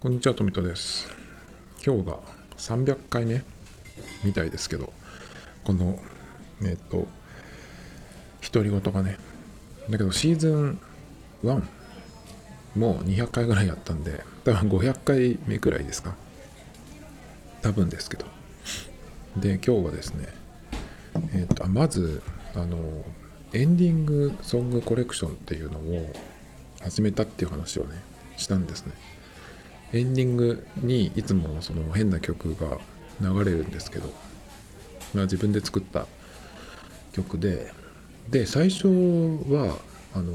こんにちは、富田です。今日が300回目みたいですけど、この、えっ、と、独り言がね、だけどシーズン1もう200回ぐらいやったんで、多分500回目くらいですか。多分ですけど。で、今日はですね、えっ、と、まず、あの、エンディングソングコレクションっていうのを始めたっていう話をね、したんですね。エンディングにいつもその変な曲が流れるんですけど、まあ、自分で作った曲でで最初はあの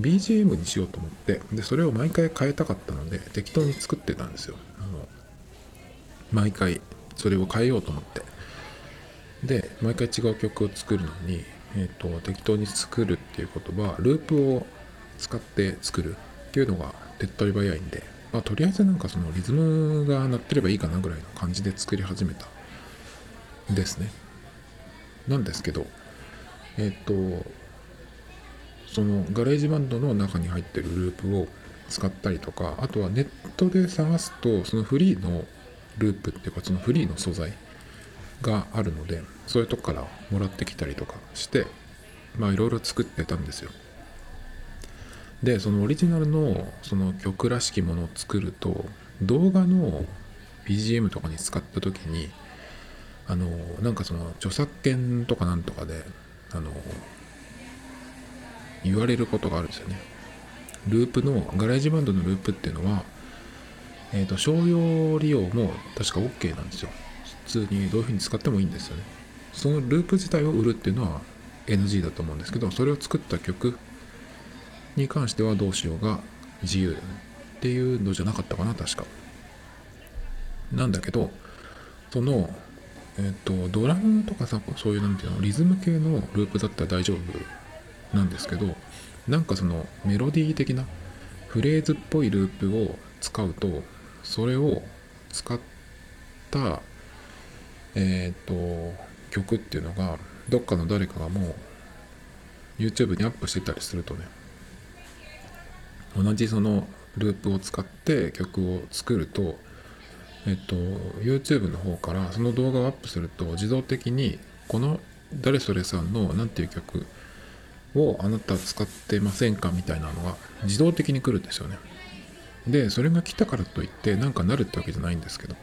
BGM にしようと思ってでそれを毎回変えたかったので適当に作ってたんですよ。あの毎回それを変えようと思って。で毎回違う曲を作るのに、えー、と適当に作るっていうことはループを使って作るっていうのが手っ取り早いんでまあ、とりあえずなんかそのリズムが鳴ってればいいかなぐらいの感じで作り始めたですね。なんですけど、えっ、と、そのガレージバンドの中に入ってるループを使ったりとか、あとはネットで探すと、そのフリーのループっていうか、そのフリーの素材があるので、そういうとこからもらってきたりとかして、まあいろいろ作ってたんですよ。でそのオリジナルのその曲らしきものを作ると動画の BGM とかに使った時にあのなんかその著作権とかなんとかであの言われることがあるんですよね。ループのガレージバンドのループっていうのは、えー、と商用利用も確か OK なんですよ。普通にどういうふうに使ってもいいんですよね。そのループ自体を売るっていうのは NG だと思うんですけどそれを作った曲に関してはどうしようが自由だよねっていうのじゃなかったかな確か。なんだけどそのえっ、とドラムとかさそういうなんていうのリズム系のループだったら大丈夫なんですけどなんかそのメロディー的なフレーズっぽいループを使うとそれを使ったえっ、と曲っていうのがどっかの誰かがもう YouTube にアップしてたりするとね同じそのループを使って曲を作ると、えっと、YouTube の方からその動画をアップすると自動的にこの誰それさんの何ていう曲をあなた使ってませんかみたいなのが自動的に来るんですよね。で、それが来たからといってなんかなるってわけじゃないんですけど、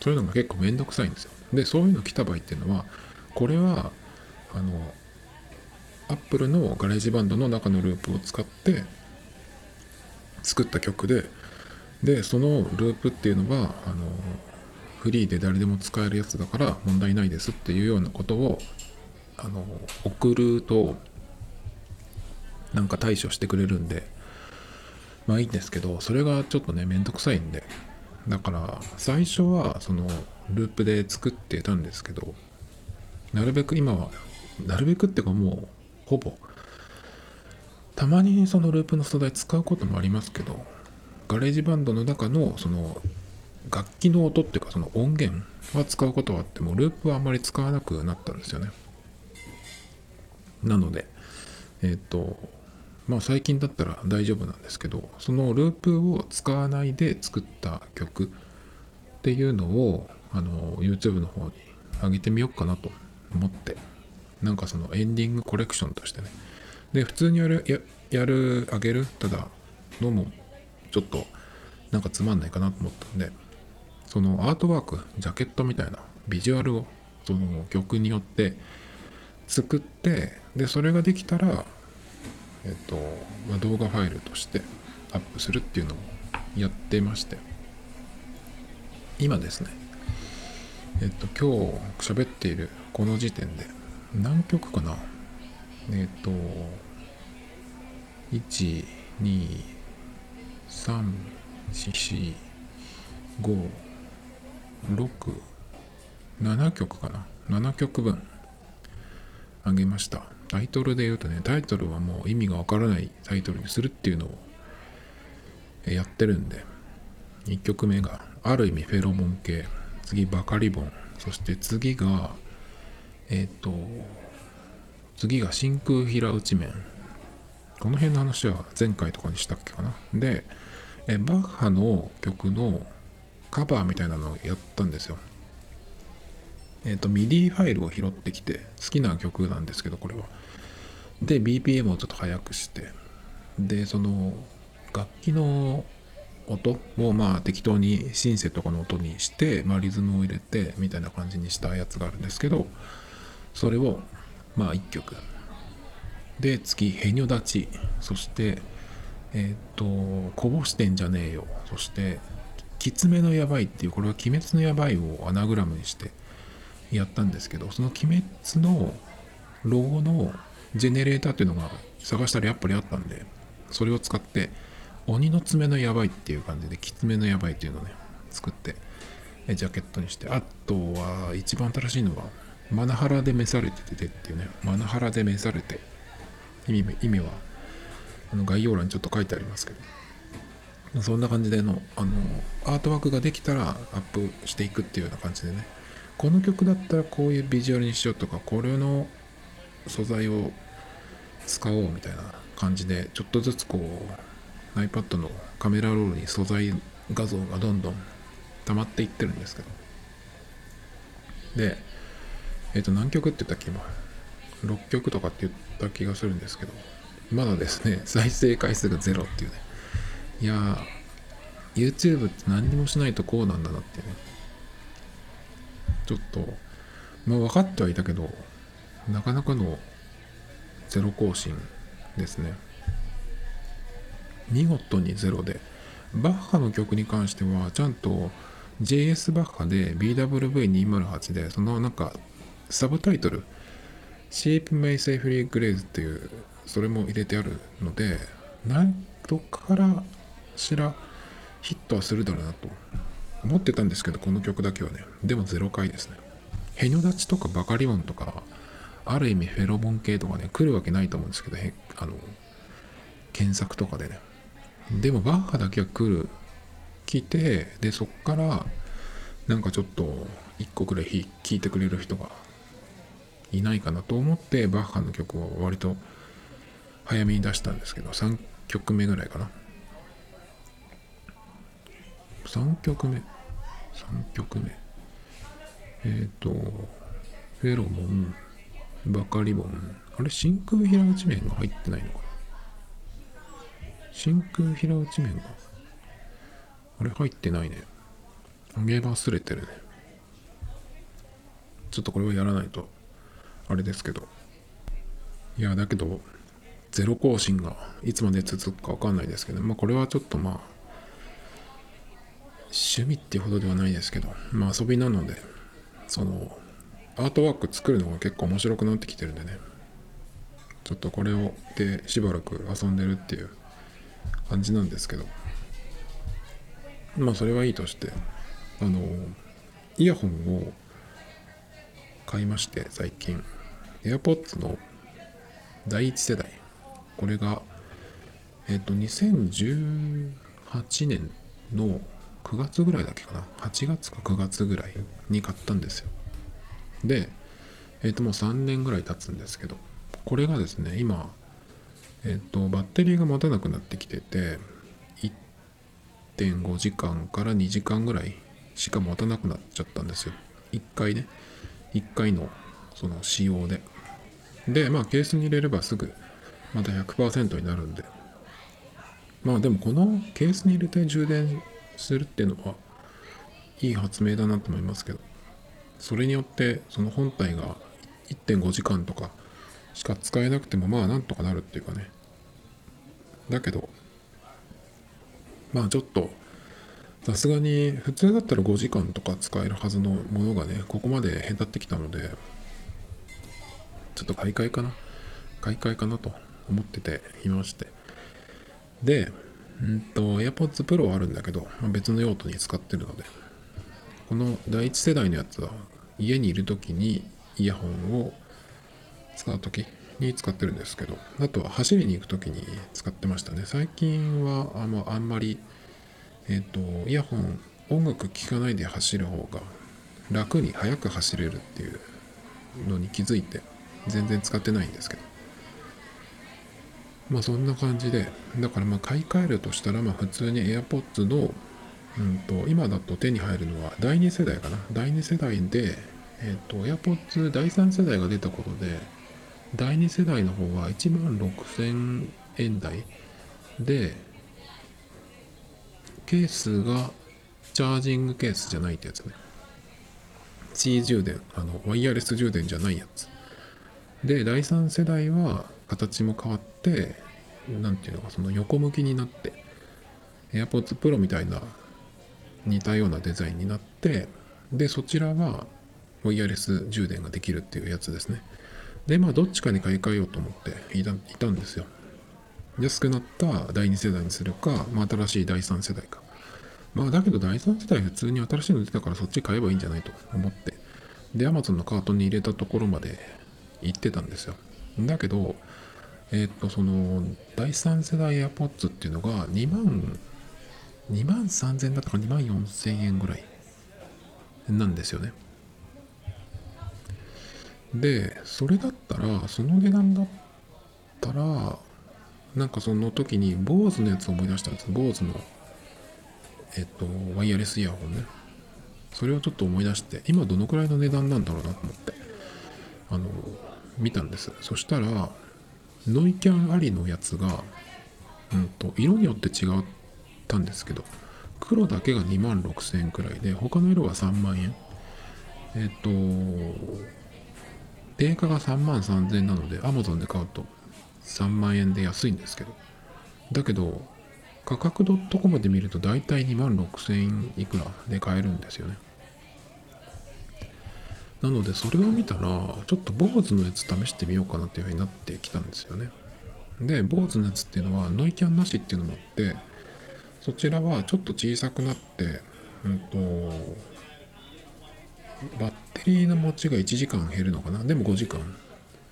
そういうのが結構めんどくさいんですよ。で、そういうの来た場合っていうのは、これは、あの、Apple のガレージバンドの中のループを使って作った曲ででそのループっていうのはあのフリーで誰でも使えるやつだから問題ないですっていうようなことをあの送るとなんか対処してくれるんでまあいいんですけどそれがちょっとねめんどくさいんでだから最初はそのループで作ってたんですけどなるべく今はなるべくっていうかもうほぼたまにそのループの素材使うこともありますけどGarageBand の中のその楽器の音っていうかその音源は使うことはあってもループはあんまり使わなくなったんですよね。なのでえっ、とまあ最近だったら大丈夫なんですけどそのループを使わないで作った曲っていうのをあの YouTube の方に上げてみようかなと思ってなんかそのエンディングコレクションとしてねで普通にやるややるあげる？ただのもちょっとなんかつまんないかなと思ったんでそのアートワークジャケットみたいなビジュアルをその曲によって作ってでそれができたらえっと、まあ、動画ファイルとしてアップするっていうのをやってまして。今ですねえっと今日喋っているこの時点で何曲かな？えっと1 2 3 4 5 6 7曲かな。7曲分あげました。タイトルで言うとねタイトルはもう意味がわからないタイトルにするっていうのをやってるんで1曲目がある意味フェロモン系。次バカリボン。そして次がえっ、と次が真空平打ち面この辺の話は前回とかにしたっけかなでえバッハの曲のカバーみたいなのをやったんですよ。えっ、と、ミディファイルを拾ってきて、好きな曲なんですけど、これは。で、BPM をちょっと速くして、で、その、楽器の音をまあ適当にシンセとかの音にして、まあ、リズムを入れてみたいな感じにしたやつがあるんですけどそれをまあ1曲で次「へにょ立ち」そしてえっ、と「こぼしてんじゃねえよ」そして「きつめのやばい」っていうこれは「鬼滅のやばい」をアナグラムにしてやったんですけどその「鬼滅」のロゴのジェネレーターっていうのが探したらやっぱりあったんでそれを使って鬼の爪のやばいっていう感じできつめのやばいっていうのをね作ってジャケットにしてあとは一番新しいのはマナハラで召されててっていうねマナハラで召されて意味意味はあの概要欄にちょっと書いてありますけど。そんな感じでのあのアートワークができたらアップしていくっていうような感じでね。この曲だったらこういうビジュアルにしようとかこれの素材を使おうみたいな感じでちょっとずつこう iPad のカメラロールに素材画像がどんどん溜まっていってるんですけど。でえっ、ー、と何曲って言ったっけ今。6曲とかって言ってた気がするんですけどまだですね 再生回数がゼロっていうね。いや YouTube って何にもしないとこうなんだなっていうね。ちょっとまあ分かってはいたけどなかなかのゼロ更新ですね。見事にゼロでバッハの曲に関してはちゃんと JS バッハで BWV208 でそのなんかサブタイトル Shape May Safely Graze っていうそれも入れてあるので何どっからしらヒットはするだろうなと。思ってたんですけどこの曲だけはね。でも0回ですね。ヘニョ立ちとかバカリオンとかある意味フェロモン系とかね来るわけないと思うんですけどあの検索とかでね。でもバッハだけは来る来てでそっからなんかちょっと1個くらい弾いてくれる人がいないかなと思ってバッハの曲を割と早めに出したんですけど3曲目ぐらいかな。3曲目？3曲目。えっ、ー、とフェロモンバカリボン。あれ真空平打ち面が入ってないのかな？真空平打ち面があれ入ってないね。あげ忘れてるね。ちょっとこれはやらないと。あれですけど。いやだけどゼロ更新がいつまで続くか分かんないですけどまあこれはちょっとまあ趣味っていうほどではないですけどまあ遊びなのでそのアートワーク作るのが結構面白くなってきてるんでね。ちょっとこれをでしばらく遊んでるっていう感じなんですけど。まあそれはいいとしてあのイヤホンを買いまして最近。AirPods の第一世代これがえっ、と2018年の9月ぐらいだっけかな8月か9月ぐらいに買ったんですよで、えっ、ー、ともう3年ぐらい経つんですけど、これがですね、今、えっ、ー、と、バッテリーが持たなくなってきてて、1.5時間から2時間ぐらいしか持たなくなっちゃったんですよ。1回ね。1回のその使用で。で、まあケースに入れればすぐまた100%になるんで。まあでもこのケースに入れて充電するっていうのはいい発明だなと思いますけど。それによってその本体が1.5時間とかしか使えなくてもまあなんとかなるっていうかねだけどまあちょっとさすがに普通だったら5時間とか使えるはずのものがねここまでへたってきたのでちょっと買い替えかな？買い替えかなと思ってていまして。でうんと AirPods Pro はあるんだけど、まあ、別の用途に使ってるので。この第一世代のやつは家にいる時にイヤホンを使う時に使ってるんですけどあとは走りに行く時に使ってましたね。最近はあんまあんまりえっ、ー、とイヤホン音楽聴かないで走る方が楽に速く走れるっていうのに気づいて。全然使ってないんですけど。まあそんな感じでだからまあ買い替えるとしたらまあ普通に AirPods の、うん、と今だと手に入るのは第2世代かな。第2世代で、えっと AirPods 第3世代が出たことで第2世代の方は1万6000円台でケースがチャージングケースじゃないってやつね。C 充電あのワイヤレス充電じゃないやつ。で第3世代は形も変わって何ていうのかその横向きになって AirPods Pro みたいな似たようなデザインになってでそちらはワイヤレス充電ができるっていうやつですね。でまあどっちかに買い替えようと思っていたいたんですよ。安くなった第2世代にするか、まあ、新しい第3世代か。まあだけど第3世代普通に新しいの出たからそっち買えばいいんじゃないと思って。で Amazon のカートに入れたところまで行ってたんですよ。だけどえっ、とその第3世代 AirPods っていうのが2万2万3000円だったか2万4000円ぐらいなんですよね。でそれだったらその値段だったらなんかその時に BOSE のやつを思い出したんです BOSE のえっとワイヤレスイヤホンね。それをちょっと思い出して今どのくらいの値段なんだろうなと思って。あの見たんです。そしたらノイキャンありのやつが、うんと、色によって違ったんですけど黒だけが2万6000円くらいで他の色は3万円。えっ、と定価が3万3000円なので Amazon で買うと3万円で安いんですけど。だけど価格 .com で見ると大体2万6000円いくらで買えるんですよね。なのでそれを見たらちょっと BOSE のやつ試してみようかなっていうふうになってきたんですよね。で BOSE のやつっていうのはノイキャンなしっていうのもあってそちらはちょっと小さくなってうんとバッテリーの持ちが1時間減るのかな？でも5時間。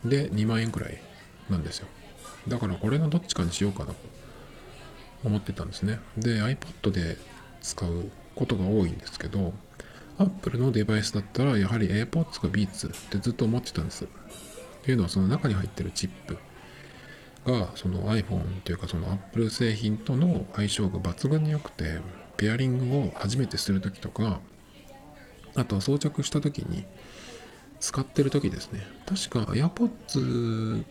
で2万円くらいなんですよ。だからこれのどっちかにしようかなと思ってたんですね。で iPad で使うことが多いんですけど Apple のデバイスだったらやはり AirPods か Beats ってずっと思ってたんです。っていうのはその中に入ってるチップ。がその iPhone というかその Apple 製品との相性が抜群に良くてペアリングを初めてする時とかあとは装着した時に使ってる時ですね。確か AirPods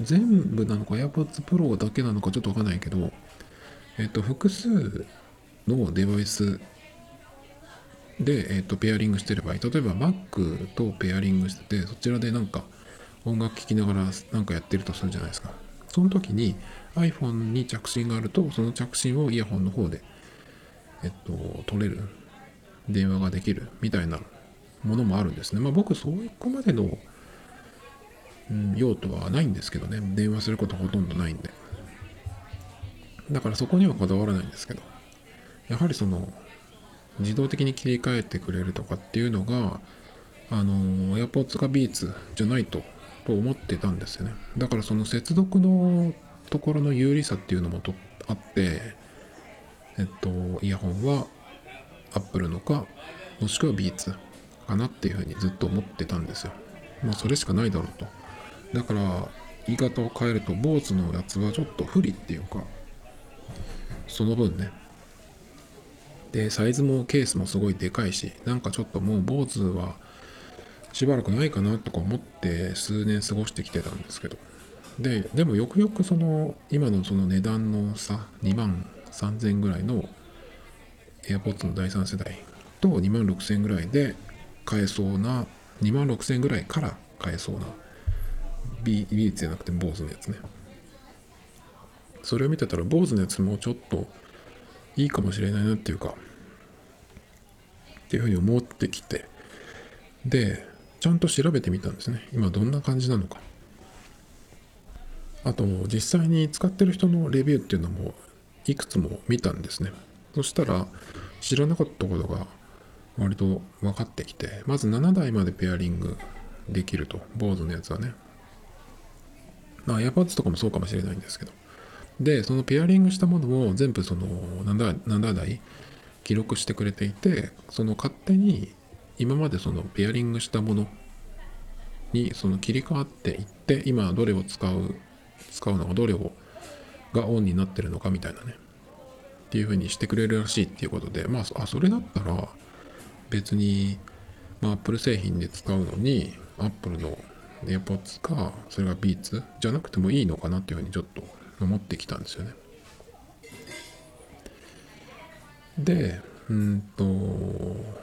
全部なのか AirPods Pro だけなのかちょっとわかんないけどえっと複数のデバイスで、えっとペアリングしてればいい。例えば Mac とペアリングしててそちらでなんか音楽聴きながらなんかやってるとするじゃないですか。その時に iPhone に着信があるとその着信をイヤホンの方でえっと取れる。電話ができる。みたいなものもあるんですね。まあ僕そこまでの、うん、用途はないんですけどね。電話することほとんどないんで。だからそこにはこだわらないんですけど。やはりその自動的に切り替えてくれるとかっていうのがあの AirPods か Beats じゃないとと思ってたんですよね。だからその接続のところの有利さっていうのもとあってえっとイヤホンは Apple のかもしくは Beats かなっていうふうにずっと思ってたんですよ。まあそれしかないだろうと。だから言い方を変えると BOSE のやつはちょっと不利っていうかその分ねでサイズもケースもすごいでかいしなんかちょっともう BOSE はしばらくないかなとか思って数年過ごしてきてたんですけど。ででもよくよくその今のその値段の差2万3000ぐらいの AirPods の第3世代と2万6000ぐらいで買えそうな2万6000ぐらいから買えそうなビーツじゃなくて BOSE のやつね。それを見てたら BOSE のやつもちょっといいかもしれないなっていうかっていうふうに思ってきてでちゃんと調べてみたんですね。今どんな感じなのか。あと実際に使ってる人のレビューっていうのもいくつも見たんですね。そしたら知らなかったことが割と分かってきてまず7台までペアリングできると BOSE のやつはね。まあ AirPods とかもそうかもしれないんですけど。でそのペアリングしたものを全部その 7, 7台記録してくれていてその勝手に今までそのペアリングしたものにその切り替わっていって今どれを使う使うのかどれをがオンになってるのかみたいなね。っていう風にしてくれるらしいっていうことでまああそれだったら別に、まあ、Apple 製品で使うのに Apple の AirPods かそれが Beats じゃなくてもいいのかなっていう風にちょっと思ってきたんですよねでうんと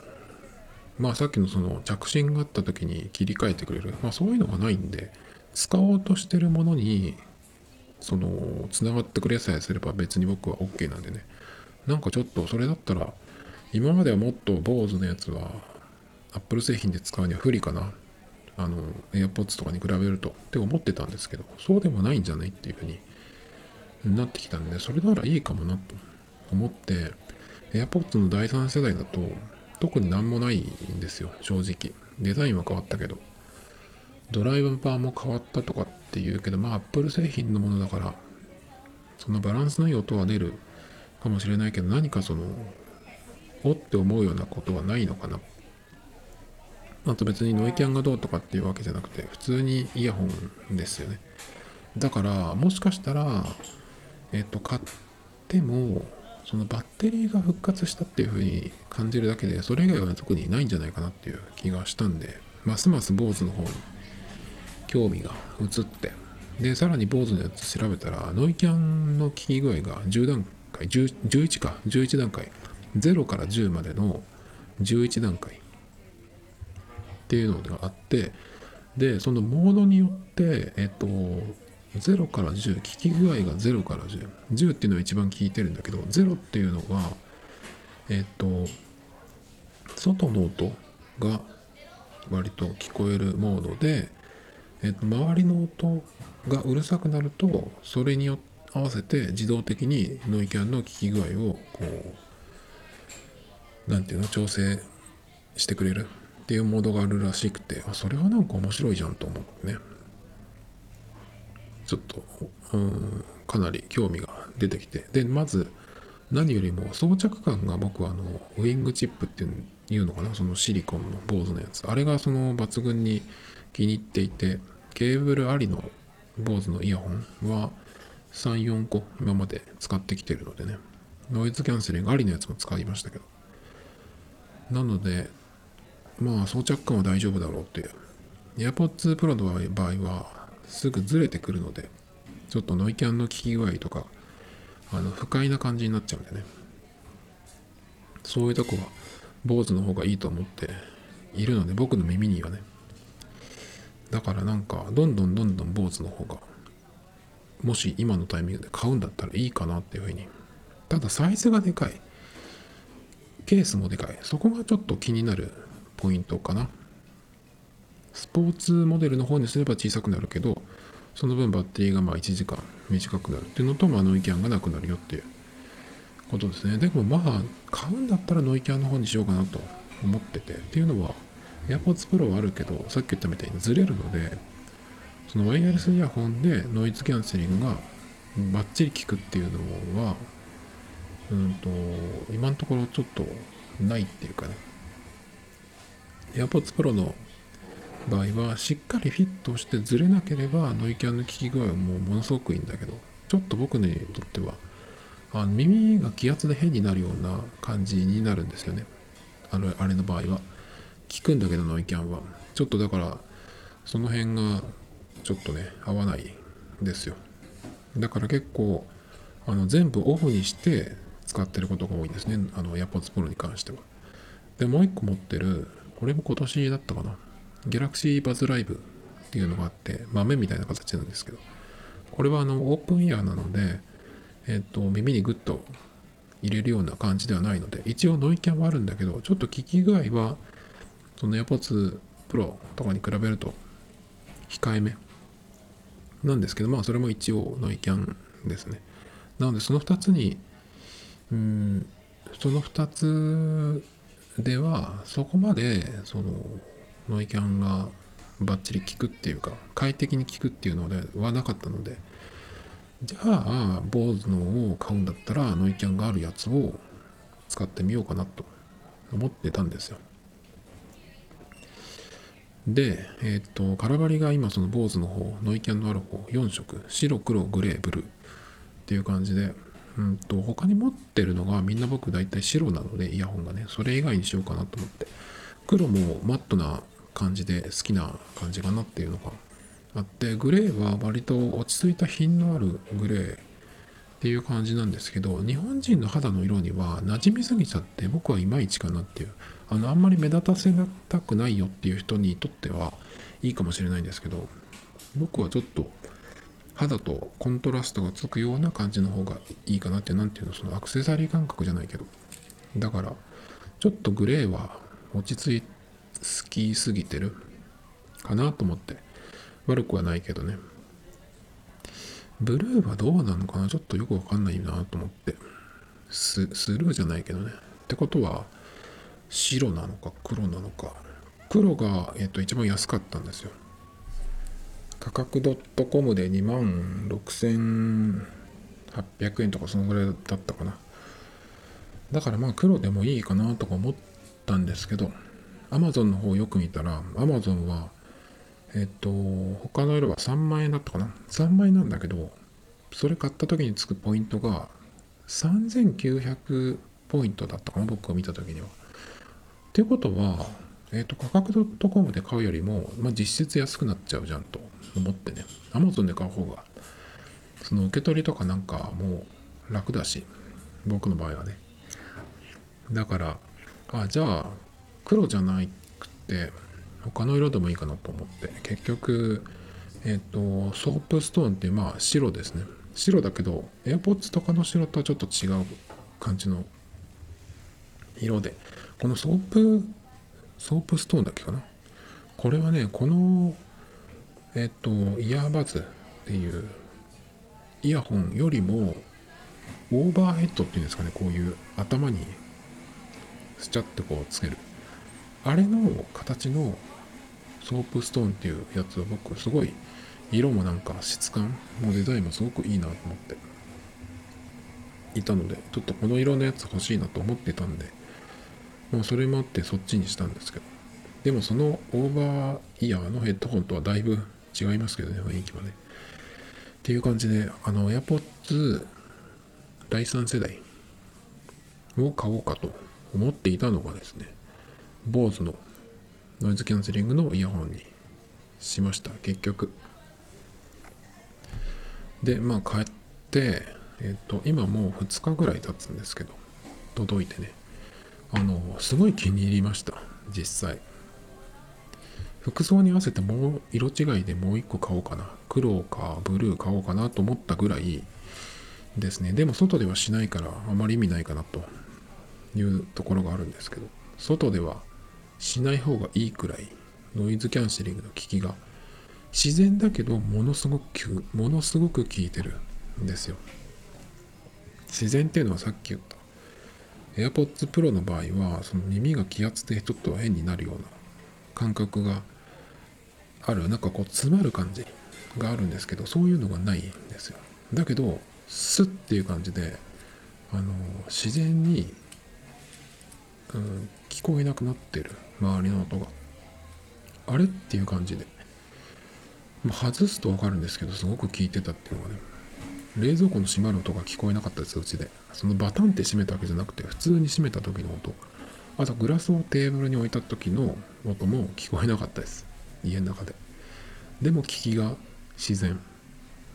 まあさっきのその着信があった時に切り替えてくれる、まあそういうのがないんで、使おうとしてるものに、その、つながってくれさえすれば別に僕は OK なんでね。なんかちょっとそれだったら、今まではもっと BOSE のやつは、Apple 製品で使うには不利かな。あの、AirPods とかに比べるとって思ってたんですけど、そうでもないんじゃないっていうふうになってきたんで、それならいいかもなと思って、AirPods の第3世代だと、特になんもないんですよ、正直。デザインは変わったけど。ドライバーも変わったとかって言うけど、まあ、Apple 製品のものだから、そのバランスのいい音は出るかもしれないけど、何かその、おって思うようなことはないのかな。あと別にノイキャンがどうとかっていうわけじゃなくて、普通にイヤホンですよね。だから、もしかしたら、えっ、と、買っても、そのバッテリーが復活したっていう風に感じるだけで、それ以外は特にないんじゃないかなっていう気がしたんで、ますます坊主の方に興味が移って、で、さらに坊主のやつ調べたら、ノイキャンの効き具合が10段階、11か、11段階、0から10までの11段階っていうのがあって、で、そのモードによって、えっと、0から10、効き具合が0から10。10っていうのは一番効いてるんだけど、0っていうのが、えっと、外の音が割と聞こえるモードで、えっと、周りの音がうるさくなると、それに合わせて自動的にノイキャンの効き具合を、こう、なんていうの、調整してくれるっていうモードがあるらしくて、あ、それはなんか面白いじゃんと思ってね。ちょっと、うん、かなり興味が出てきて。で、まず、何よりも装着感が僕はあの、ウィングチップっていうのかな、そのシリコンの坊主のやつ。あれがその抜群に気に入っていて、ケーブルありの坊主のイヤホンは3、4個今まで使ってきてるのでね。ノイズキャンセリングありのやつも使いましたけど。なので、まあ装着感は大丈夫だろうっていう。AirPods Pro の場合はすぐずれてくるので、ちょっとノイキャンの効き具合とか、あの、不快な感じになっちゃうんでね。そういうとこは、坊主の方がいいと思っているので、僕の耳にはね。だからなんか、どんどんどんどん坊主の方が、もし今のタイミングで買うんだったらいいかなっていうふうに。ただ、サイズがでかい。ケースもでかい。そこがちょっと気になるポイントかな。スポーツモデルの方にすれば小さくなるけど、その分バッテリーがまあ1時間短くなるっていうのと、まあ、ノイキャンがなくなるよっていうことですね。でもまあ、買うんだったらノイキャンの方にしようかなと思ってて。っていうのは、AirPods Pro はあるけど、さっき言ったみたいにずれるので、そのワイヤレスイヤホンでノイズキャンセリングがバッチリ効くっていうのは、うんと、今のところちょっとないっていうかね。AirPods Pro の場合はしっかりフィットしてずれなければノイキャンの効き具合はもうものすごくいいんだけどちょっと僕にとってはあの耳が気圧で変になるような感じになるんですよね。あれあれの場合は。効くんだけどノイキャンは。ちょっとだからその辺がちょっとね合わないですよ。だから結構あの全部オフにして使ってることが多いですね。あの AirPods Pro に関しては。でもう一個持ってるこれも今年だったかな。ギャラクシーバズライブっていうのがあって、豆みたいな形なんですけど、これはあのオープンイヤーなので、えっ、と、耳にグッと入れるような感じではないので、一応ノイキャンはあるんだけど、ちょっと聞き具合は、その AirPods Pro とかに比べると控えめなんですけど、まあそれも一応ノイキャンですね。なのでその2つに、うん、その2つではそこまでそのノイキャンがバッチリ効くっていうか快適に効くっていうのではなかったのでじゃあ BOSE のを買うんだったらノイキャンがあるやつを使ってみようかなと思ってたんですよ。で、えっ、と、カラバリが今その BOSE の方、ノイキャンのある方、4色、白、黒、グレー、ブルー。っていう感じで、うんと、他に持ってるのがみんな僕大体白なので、イヤホンがね、それ以外にしようかなと思って。黒もマットな感じで好きな感じかなっていうのがあって、グレーは割と落ち着いた品のあるグレーっていう感じなんですけど、日本人の肌の色には馴染みすぎちゃって僕はいまいちかなっていう。あの、あんまり目立たせたくないよっていう人にとってはいいかもしれないんですけど、僕はちょっと肌とコントラストがつくような感じの方がいいかなって何ていうのそのアクセサリー感覚じゃないけどだからちょっとグレーは落ち着い好きすぎてる？かなと思って。悪くはないけどね。ブルーはどうなのかな？ちょっとよくわかんないなと思って。ススルーじゃないけどね。ってことは白なのか黒なのか。黒が、えっと、一番安かったんですよ。価格 .com で2万6800円とかそのぐらいだったかな。だからまあ黒でもいいかなとか思ったんですけど。Amazon の方よく見たら Amazon はえっと他の色は3万円だったかな？3万円なんだけどそれ買った時につくポイントが3900ポイントだったかな？僕が見た時には。っていうことはえっ、と価格 .com で買うよりも、まあ、実質安くなっちゃうじゃんと思ってね。Amazon で買う方がその受け取りとかなんかもう楽だし僕の場合はね。だからあじゃあ黒じゃなくて他の色でもいいかなと思って。結局えっ、ー、と Soapstone ってまあ白ですね。白だけど AirPods とかの白とはちょっと違う感じの色で。この Soap Soapstone だっけかな。これはねこのえっと、 Earbuds っていうイヤホンよりもオーバーヘッドっていうんですかね。こういう頭にスチャってこうつける。あれの形の Soapstone っていうやつは僕すごい色もなんか質感もデザインもすごくいいなと思っていたのでちょっとこの色のやつ欲しいなと思ってたんでまあそれもあってそっちにしたんですけどでもそのオーバーイヤーのヘッドホンとはだいぶ違いますけどね、雰囲気はね。っていう感じで、あの、AirPods 第3世代を買おうかと思っていたのがですね、BOSE のノイズキャンセリングのイヤホンにしました、結局。で、まあ、買って、えっ、と、今もう2日ぐらい経つんですけど、届いてね、あの、すごい気に入りました、実際。服装に合わせてもう色違いでもう一個買おうかな。黒かブルー買おうかなと思ったぐらいですね。でも外ではしないからあまり意味ないかなというところがあるんですけど、外ではしない方がいいくらいノイズキャンセリングの効きが自然だけどものすごくものすごく効いてるんですよ。自然っていうのはさっき言った AirPods Pro の場合はその耳が気圧でちょっと変になるような感覚があるなんかこう詰まる感じがあるんですけどそういうのがないんですよだけどスッっていう感じであの自然に、うん、聞こえなくなってる周りの音が。あれっていう感じで、ま、外すと分かるんですけどすごく聞いてたっていうのがね。冷蔵庫の閉まる音が聞こえなかったですうちで。そのバタンって閉めたわけじゃなくて普通に閉めた時の音。あとグラスをテーブルに置いた時の音も聞こえなかったです。家の中で。でも聞きが自然。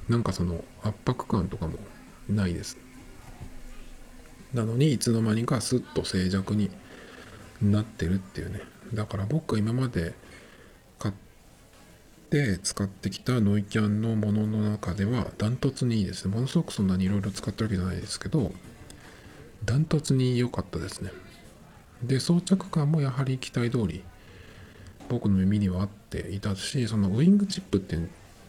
なんかその圧迫感とかもないです。なのにいつの間にかスッと静寂になってるっていうね。だから僕が今まで買って使ってきたノイキャンのものの中ではダントツにいいですね。ものすごくそんなにいろいろ使ってるわけじゃないですけどダントツに良かったですね。で装着感もやはり期待通り僕の耳には合っていたしそのウィングチップって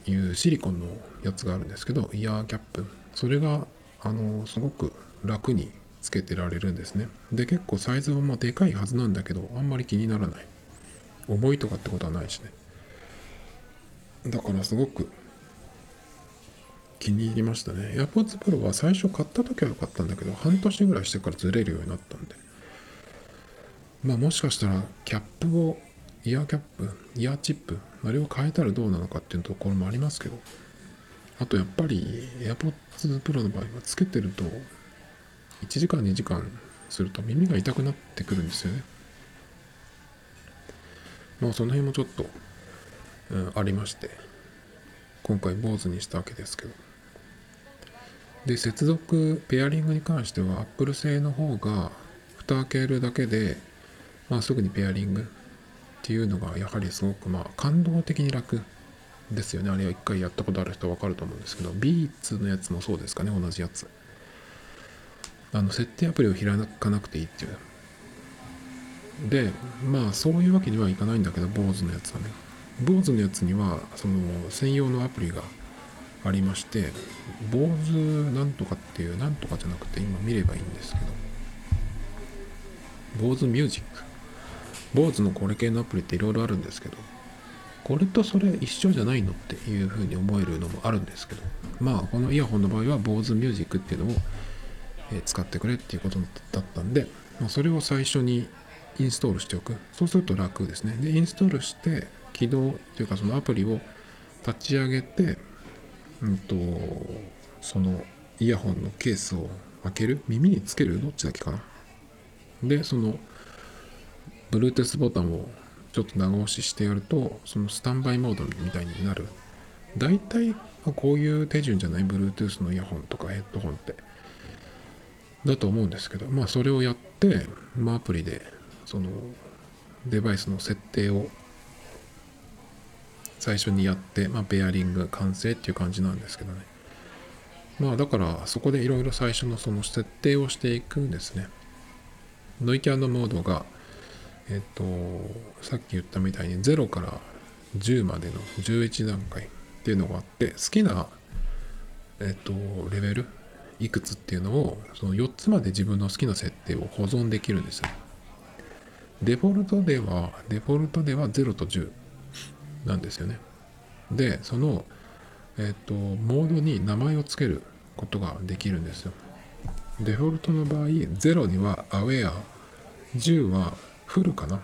いうシリコンのやつがあるんですけどイヤーキャップ。それがあのすごく楽につけてられるんですね。で結構サイズはまあでかいはずなんだけどあんまり気にならない。重いとかってことはないしね。だからすごく気に入りましたね。AirPods Pro は最初買った時は良かったんだけど半年ぐらいしてからずれるようになったんで。まあもしかしたらキャップをイヤーキャップ、イヤーチップ、あれを変えたらどうなのかっていうところもありますけど、あとやっぱり AirPods Pro の場合はつけてると1時間2時間すると耳が痛くなってくるんですよね。まあその辺もちょっと、うん、ありまして今回坊主にしたわけですけど。で接続ペアリングに関しては Apple 製の方が蓋開けるだけで、まあ、すぐにペアリングっていうのがやはりすごくまあ感動的に楽ですよね。あれは一回やったことある人は分かると思うんですけどビーツのやつもそうですかね。同じやつ。あの設定アプリを開かなくていいっていう。でまあそういうわけにはいかないんだけど BOSE のやつはね。BOSE のやつにはその専用のアプリがありまして BOSE なんとかっていうなんとかじゃなくて今見ればいいんですけど。BOSE ミュージック。BOSE のこれ系のアプリっていろいろあるんですけどこれとそれ一緒じゃないのっていうふうに思えるのもあるんですけど。まあこのイヤホンの場合は BOSE ミュージックっていうのを使ってくれっていうことだったんで、まあ、それを最初にインストールしておく。そうすると楽ですね。でインストールして起動というかそのアプリを立ち上げてうんとそのイヤホンのケースを開ける。耳につけるどっちだっけかな。でその Bluetooth ボタンをちょっと長押ししてやるとそのスタンバイモードみたいになる。大体こういう手順じゃない？Bluetooth のイヤホンとかヘッドホンって。だと思うんですけどまあそれをやって、まあ、アプリでそのデバイスの設定を最初にやって、まあ、ベアリング完成っていう感じなんですけどね。まあだからそこでいろいろ最初のその設定をしていくんですね。ノイキャンのモードがえっとさっき言ったみたいに0から10までの11段階っていうのがあって好きなえっとレベルいくつっていうのをその4つまで自分の好きな設定を保存できるんですよデフォルトではデフォルトでは0と10なんですよね。で、その、えっ、と、モードに名前を付けることができるんですよ。デフォルトの場合、0には Aware、10はフルかな。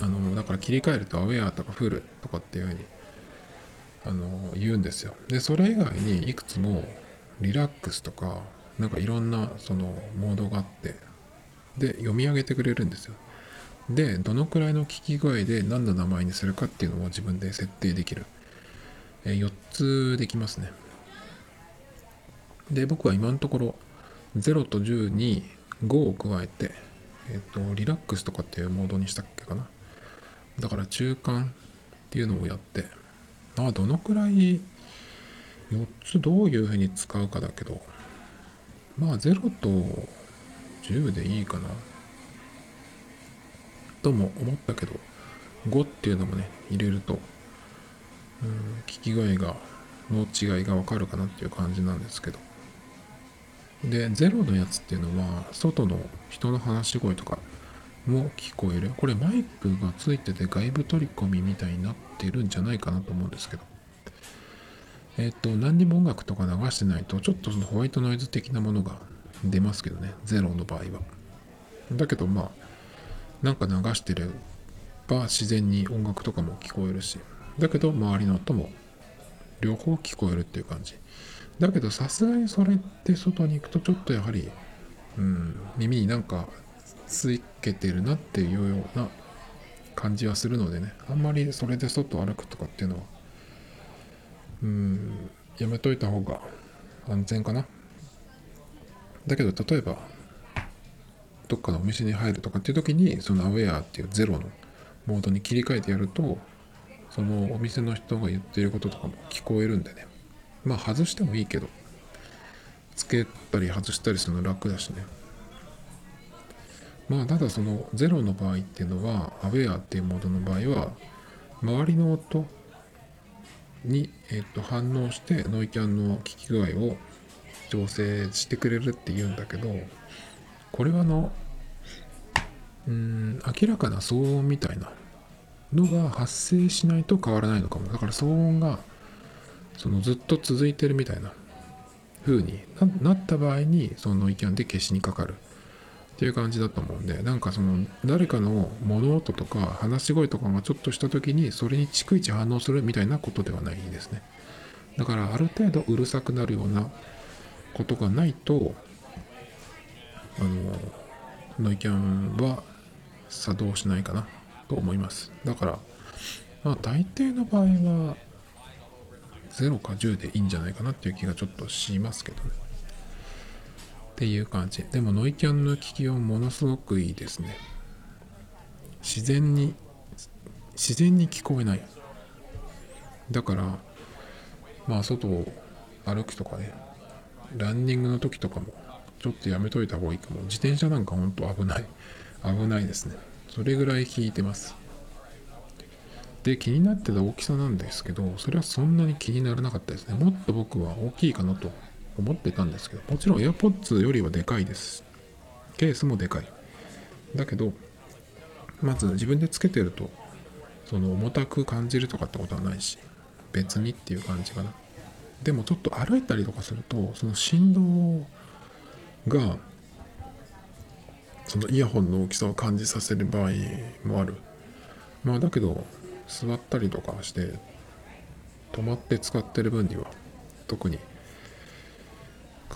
あの、だから切り替えると Aware とかフルとかっていうふうにあの言うんですよ。で、それ以外にいくつもリラックスとか、なんかいろんなそのモードがあって、で、読み上げてくれるんですよ。でどのくらいの聞き声で何の名前にするかっていうのを自分で設定できる、え4つできますね。で僕は今のところ0と10に5を加えて、えっ、ー、とリラックスとかっていうモードにしたっけかな。だから中間っていうのをやってあどのくらい4つどういうふうに使うかだけどまあ0と10でいいかな。とも思ったけど5っていうのもね入れるとうん聞き声がの違いがわかるかなっていう感じなんですけど。で0のやつっていうのは外の人の話し声とかも聞こえる。これマイクがついてて外部取り込みみたいになってるんじゃないかなと思うんですけど。えっ、と何にも音楽とか流してないとちょっとそのホワイトノイズ的なものが出ますけどね。0の場合は。だけどまあなんか流してれば自然に音楽とかも聞こえるし。だけど周りの音も両方聞こえるっていう感じ。だけどさすがにそれって外に行くとちょっとやはり、うん、耳になんかついけてるなっていうような感じはするのでね。あんまりそれで外歩くとかっていうのはうんやめといた方が安全かな。だけど例えばどっかのお店に入るとかっていう時にそのアウェアっていうゼロのモードに切り替えてやるとそのお店の人が言ってることとかも聞こえるんでね。まあ外してもいいけどつけたり外したりするの楽だしね。まあただそのゼロの場合っていうのはアウェアっていうモードの場合は周りの音に、えっと反応してノイキャンの聞き具合を調整してくれるっていうんだけどこれはあのうん明らかな騒音みたいなのが発生しないと変わらないのかも。だから騒音がそのずっと続いてるみたいな風になった場合にその意見で消しにかかる。っていう感じだと思うんでなんかその誰かの物音とか話し声とかがちょっとした時にそれに逐一反応するみたいなことではないですね。だからある程度うるさくなるようなことがないとあのノイキャンは作動しないかなと思います。だからまあ大抵の場合は0か10でいいんじゃないかなっていう気がちょっとしますけどね。っていう感じ。でもノイキャンの機器はものすごくいいですね。自然に自然に聞こえない。だからまあ外を歩くとかね。ランニングの時とかもちょっとやめといた方がいいかも。自転車なんかほんと危ない。危ないですね。それぐらい聞いてます。で気になってた大きさなんですけどそれはそんなに気にならなかったですね。もっと僕は大きいかなと。思ってたんですけどもちろん AirPods よりはでかいです。ケースもでかい。だけどまず自分でつけてるとその重たく感じるとかってことはないし別にっていう感じかな。でもちょっと歩いたりとかするとその振動がそのイヤホンの大きさを感じさせる場合もある。まあだけど座ったりとかして止まって使ってる分には特に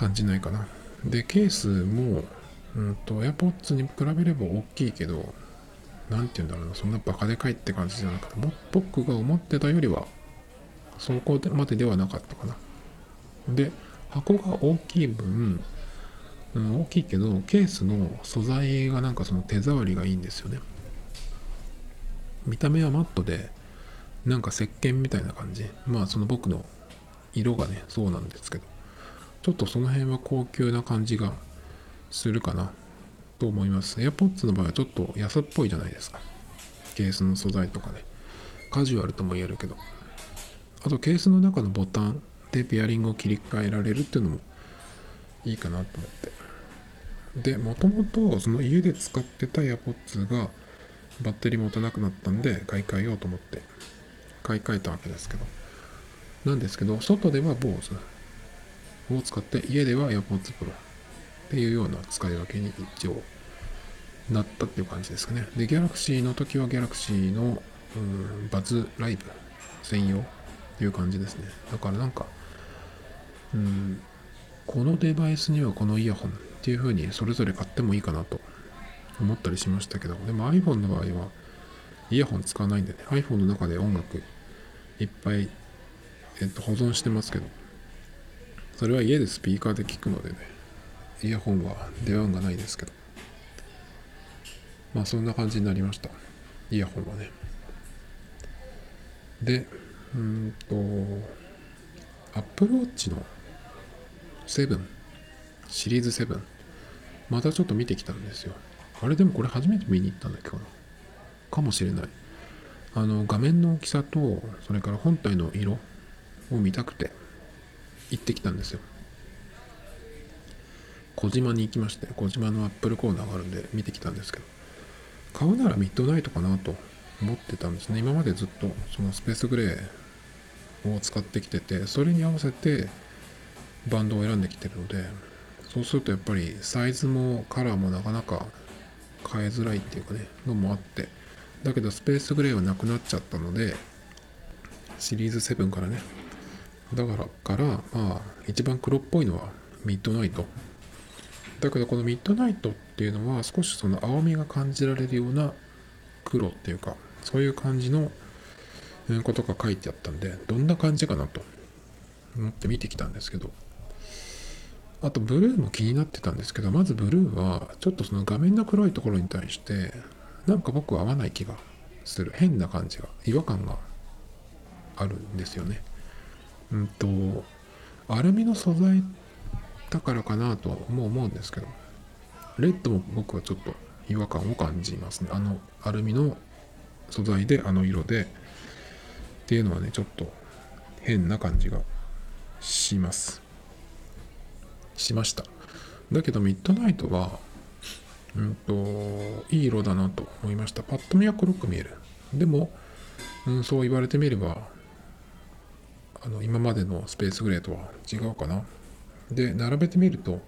感じないかな。でケースもうんと AirPods に比べれば大きいけど何て言うんだろうな。そんなバカでかいって感じじゃなくても僕が思ってたよりはそこまでではなかったかな。で箱が大きい分、うん、大きいけどケースの素材がなんかその手触りがいいんですよね。見た目はマットでなんか石鹸みたいな感じ。まあその僕の色がねそうなんですけど。ちょっとその辺は高級な感じがするかなと思います。AirPods の場合はちょっと安っぽいじゃないですか。ケースの素材とかね。カジュアルとも言えるけど。あとケースの中のボタンでペアリングを切り替えられるっていうのもいいかなと思って。でもともとその家で使ってた AirPods がバッテリー持たなくなったんで買い替えようと思って買い替えたわけですけど。なんですけど外では BOSE を使って家では AirPods Pro っていうような使い分けに一応なったっていう感じですかね。で Galaxy の時は Galaxy のうんバズライブ専用っていう感じですね。だからなんかうんこのデバイスにはこのイヤホンっていう風にそれぞれ買ってもいいかなと思ったりしましたけど、でも iPhone の場合はイヤホン使わないんでね、iPhone の中で音楽いっぱい、えっと、保存してますけど、それは家でスピーカーで聞くのでね、イヤホンは出番がないですけど、まあそんな感じになりました。イヤホンはね。で、うんと、Apple Watch の7シリーズ7またちょっと見てきたんですよ。あれでもこれ初めて見に行ったんだっけかな。かもしれない。あの画面の大きさとそれから本体の色を見たくて。行ってきたんですよ。小島に行きまして小島のアップルコーナーがあるんで見てきたんですけど買うならミッドナイトかなと思ってたんですね。今までずっとそのスペースグレーを使ってきててそれに合わせてバンドを選んできてるのでそうするとやっぱりサイズもカラーもなかなか変えづらいっていうかねのもあってだけどスペースグレーはなくなっちゃったのでシリーズ7からねだからからまあ一番黒っぽいのはミッドナイト。だけどこのミッドナイトっていうのは少しその青みが感じられるような黒っていうかそういう感じのことが書いてあったんでどんな感じかなと思って見てきたんですけど。あとブルーも気になってたんですけどまずブルーはちょっとその画面の黒いところに対してなんか僕は合わない気がする。変な感じが違和感があるんですよね。うんとアルミの素材だからかなともう思うんですけどレッドも僕はちょっと違和感を感じますね。あのアルミの素材であの色でっていうのはねちょっと変な感じがします。しました。だけどミッドナイトはうんといい色だなと思いました。パッと見は黒く見える。でも、うん、そう言われてみればあの今までのスペースグレーとは違うかな。で並べてみると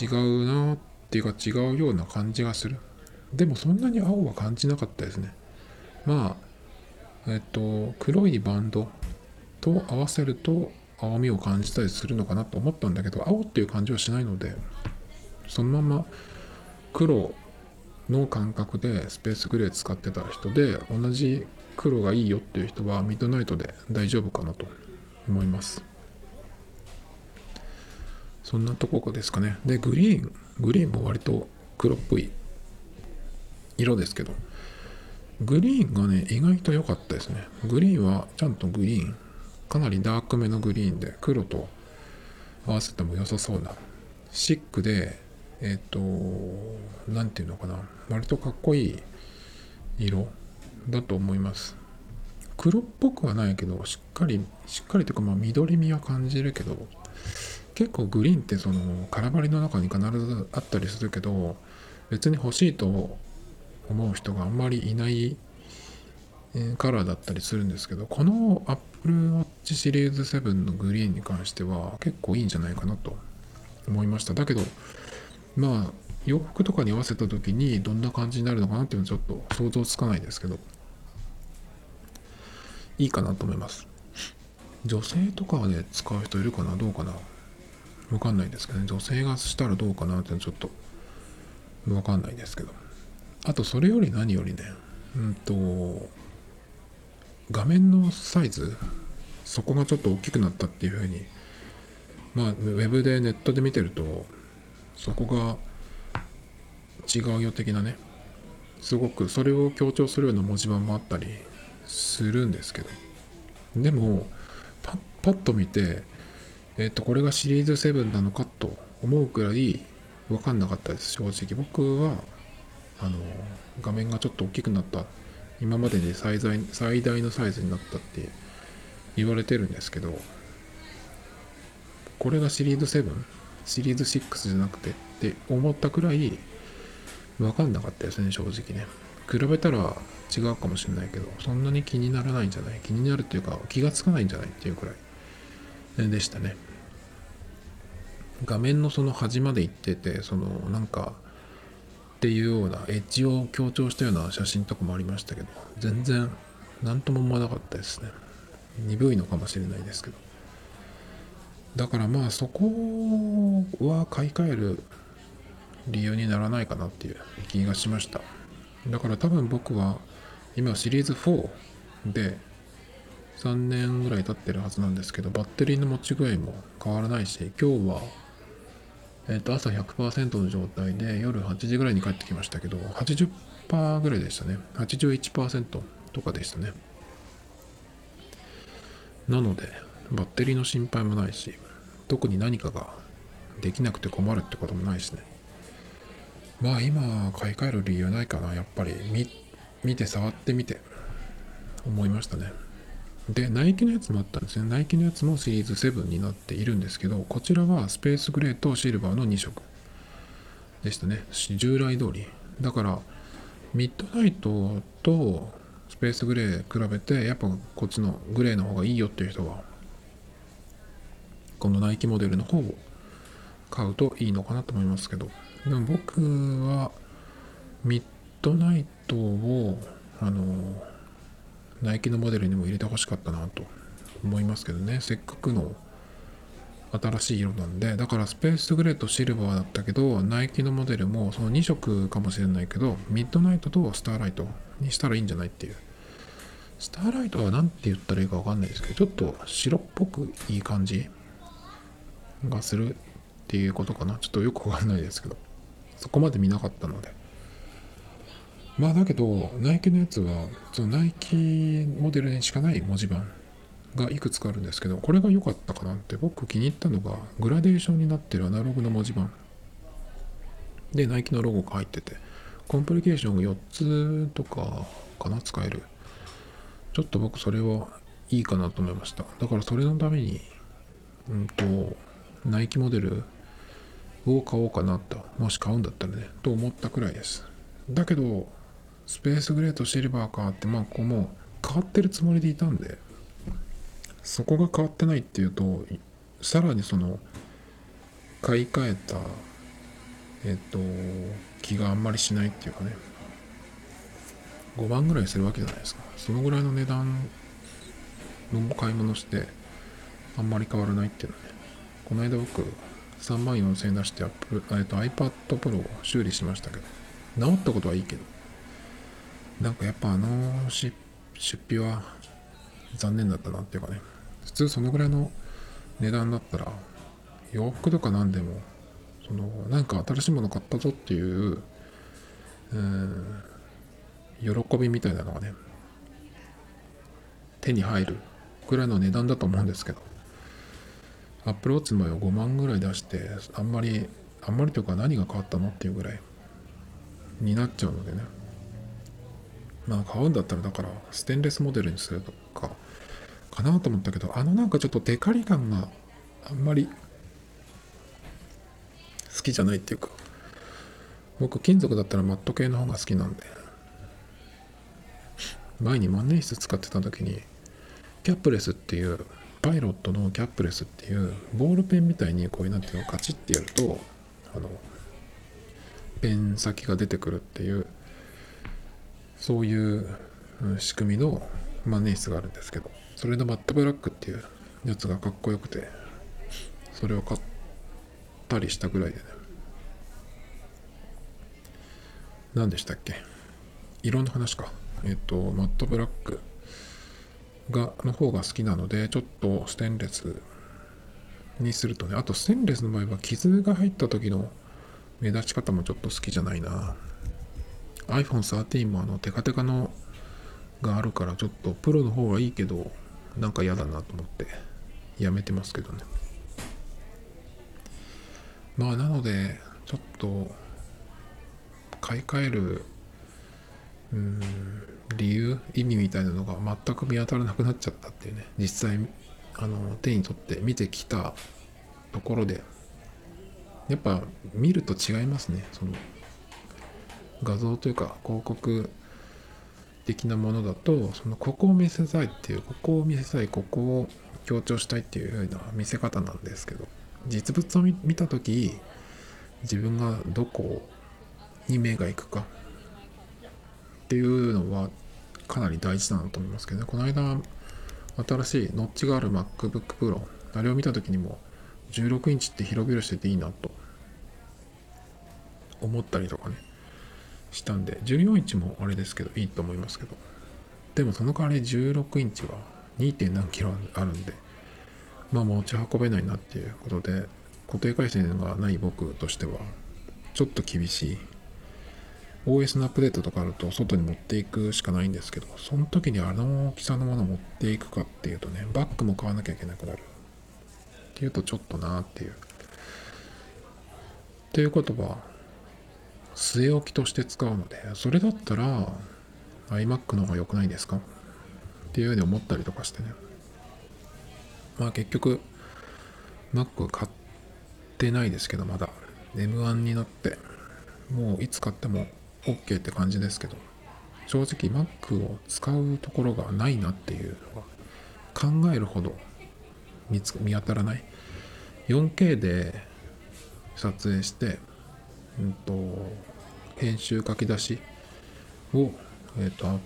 違うなっていうか違うような感じがする。でもそんなに青は感じなかったですね。まあえっと黒いバンドと合わせると青みを感じたりするのかなと思ったんだけど青っていう感じはしないのでそのまま黒の感覚でスペースグレー使ってた人で同じ黒がいいよっていう人はミッドナイトで大丈夫かなと。思います。そんなとこですかね。でグリーングリーンも割と黒っぽい色ですけど。グリーンがね意外と良かったですね。グリーンはちゃんとグリーンかなりダークめのグリーンで黒と合わせても良さそうな。シックでえっ、ー、と何て言うのかな。割とかっこいい色だと思います。黒っぽくはないけどしっかりしっかりというかまあ緑みは感じるけど結構グリーンってその空張りの中に必ずあったりするけど別に欲しいと思う人があんまりいないカラーだったりするんですけどこの Apple Watch シリーズ7のグリーンに関しては結構いいんじゃないかなと思いました。だけどまあ洋服とかに合わせた時にどんな感じになるのかなっていうのはちょっと想像つかないですけど。いいかなと思います。女性とかで使う人いるかなどうかな。わかんないですけどね。女性がしたらどうかなってちょっとわかんないですけど。あとそれより何よりねうんと画面のサイズそこがちょっと大きくなったっていうふうにまあウェブでネットで見てるとそこが違うよ的なねすごくそれを強調するような文字盤もあったりするんですけど。でもパッパッと見てえっ、とこれがシリーズ7なのかと思うくらい分かんなかったです正直。僕はあの画面がちょっと大きくなった。今までで最大最大のサイズになったって言われてるんですけどこれがシリーズ7シリーズ6じゃなくて？って思ったくらい分かんなかったですね正直ね。比べたら違うかもしれないけどそんなに気にならないんじゃない？気になるっていうか気がつかないんじゃないっていうくらい。でしたね。画面のその端まで行っててそのなんかっていうようなエッジを強調したような写真とかもありましたけど全然何とも思わなかったですね。鈍いのかもしれないですけど。だからまあそこは買い替える理由にならないかなっていう気がしました。だから多分僕は今シリーズ4で3年ぐらい経ってるはずなんですけどバッテリーの持ち具合も変わらないし今日はえ、ー、と朝100%の状態で夜8時ぐらいに帰ってきましたけど80%ぐらいでしたね。81%とかでしたね。なのでバッテリーの心配もないし特に何かができなくて困るってこともないしね。まあ今買い替える理由ないかなやっぱり。見て触ってみて。思いましたね。でナイキのやつもあったんですね。ナイキのやつもシリーズ7になっているんですけどこちらはスペースグレーとシルバーの2色。でしたね。従来通り。だからミッドナイトとスペースグレー比べてやっぱこっちのグレーの方がいいよっていう人はこのナイキモデルの方を買うといいのかなと思いますけど。でも僕はミッドナイトをあのナイキのモデルにも入れてほしかったなと思いますけどね。せっかくの新しい色なんで。だからスペースグレーとシルバーだったけどナイキのモデルもその2色かもしれないけどミッドナイトとスターライトにしたらいいんじゃないっていう。スターライトは何て言ったらいいか分かんないですけどちょっと白っぽくいい感じがするっていうことかな。ちょっとよくわかんないですけど。そこまで見なかったので。まあだけどナイキのやつはそのナイキモデルにしかない文字盤がいくつかあるんですけどこれが良かったかなって僕気に入ったのがグラデーションになってるアナログの文字盤。でナイキのロゴが入っててコンプリケーションが4つとかかな使える。ちょっと僕それはいいかなと思いました。だからそれのためにうんとナイキモデルを買おうかなと、もし買うんだったらね、と思ったくらいです。だけど、スペースグレーとシルバーかって、まあ、こうもう変わってるつもりでいたんで、そこが変わってないっていうと、さらにその、買い替えた、えっと、気があんまりしないっていうかね、5万ぐらいするわけじゃないですか。そのぐらいの値段の買い物して、あんまり変わらないっていうのねこの間僕3万4000円出してアップ、えっと iPad Pro を修理しましたけど治ったことはいいけどなんかやっぱあの出費は残念だったなっていうかね。普通そのぐらいの値段だったら洋服とか何でもそのなんか新しいもの買ったぞっていううん喜びみたいなのがね手に入るくらいの値段だと思うんですけど。アップルウォッチの場合は5万ぐらい出してあんまりあんまりというか何が変わったのっていうぐらいになっちゃうのでね。まあ買うんだったらだからステンレスモデルにするとかかなと思ったけどあのなんかちょっとテカリ感があんまり好きじゃないっていうか僕金属だったらマット系の方が好きなんで。前に万年筆使ってた時にキャップレスっていうパイロットのキャップレスっていうボールペンみたいにこういうなんていうのカチッてやるとあのペン先が出てくるっていうそういう仕組みの万年筆があるんですけどそれのマットブラックっていうやつがかっこよくてそれを買ったりしたぐらいでね。何でしたっけ？色の話か。えっとマットブラック。がの方が好きなのでちょっとステンレスにするとね。あとステンレスの場合は傷が入った時の目立ち方もちょっと好きじゃないな。iPhone13 もあのテカテカのがあるからちょっとプロの方がいいけどなんか嫌だなと思ってやめてますけどね。まあなのでちょっと買い替える理由意味みたいなのが全く見当たらなくなっちゃったっていうね。実際あの手に取って見てきたところで。やっぱ見ると違いますね。その画像というか広告的なものだとそのここを見せたいっていうここを見せたいここを強調したいっていうような見せ方なんですけど実物を見た時自分がどこに目が行くかっていうのはかなり大事だなと思いますけどねこの間新しいノッチがある MacBook Pro あれを見た時にも16インチって広々してていいなと思ったりとかねしたんで14インチもあれですけどいいと思いますけどでもその代わり16インチは 2. 何キロあるんでまあ持ち運べないなっていうことで固定回線がない僕としてはちょっと厳しい OS のアップデートとかあると外に持っていくしかないんですけどその時にあの大きさのもの持っていくかっていうとねバッグも買わなきゃいけなくなる。っていうとちょっとなーっていう。っていうことは据え置きとして使うのでそれだったら iMac の方が良くないですか？っていうように思ったりとかしてね。まあ結局 Mac 買ってないですけどまだ。M1 になって。もういつ買っても OK って感じですけど正直 Mac を使うところがないなっていうのが考えるほど見つ見当たらない。4K で撮影してうんと編集書き出しを、えーと、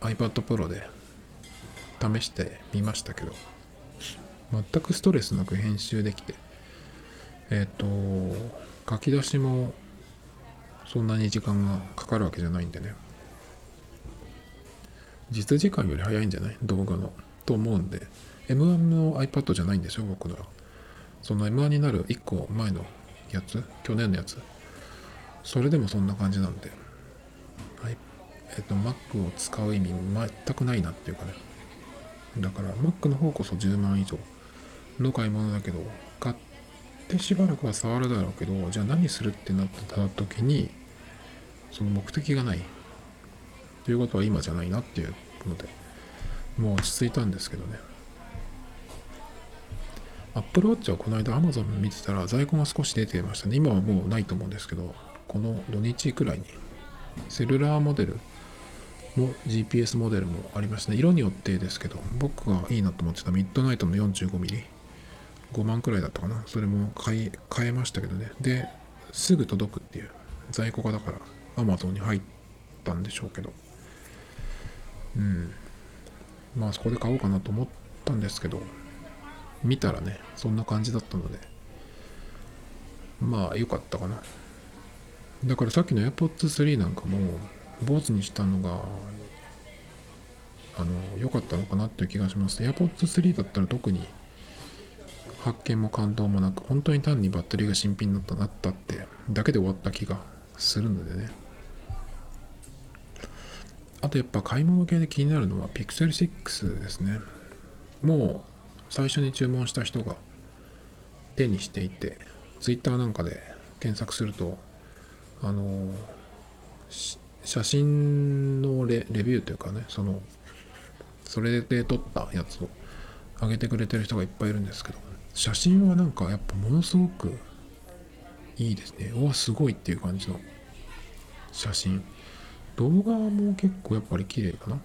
iPad Pro で試してみましたけど全くストレスなく編集できてえっ、と書き出しもそんなに時間がかかるわけじゃないんでね。実時間より早いんじゃない？動画の。と思うんで。M1 の iPad じゃないんでしょ僕の。はその M1 になる1個前のやつ？去年のやつ？それでもそんな感じなんで、はい。えっ、と Mac を使う意味全くないなっていうかね。だから Mac の方こそ10万以上の買い物だけど買ってしばらくは触るだろうけどじゃあ何するってなった時にその目的がない。ということは今じゃないなっていうのでもう落ち着いたんですけどね。Apple Watch はこの間 Amazon 見てたら在庫が少し出てましたね。今はもうないと思うんですけどこの土日くらいにセルラーモデルも GPS モデルもありましたね。色によってですけど僕がいいなと思ってたミッドナイトの 45mm 5万くらいだったかな。それも買い買えましたけどね。ですぐ届くっていう。在庫がだから Amazon に入ったんでしょうけど。うん。まあそこで買おうかなと思ったんですけど見たらねそんな感じだったので。まあ良かったかな。だからさっきの AirPods 3なんかも坊主にしたのがあの良かったのかなっていう気がします。AirPods 3だったら特に発見も感動もなく本当に単にバッテリーが新品だったなったってだけで終わった気がするのでね。あとやっぱ買い物系で気になるのは Pixel 6ですね。もう最初に注文した人が手にしていて Twitter なんかで検索するとあの写真のレビューというかねそのそれで撮ったやつを上げてくれてる人がいっぱいいるんですけど写真はなんかやっぱものすごくいいですね。うわすごいっていう感じの写真。動画も結構やっぱり綺麗かな。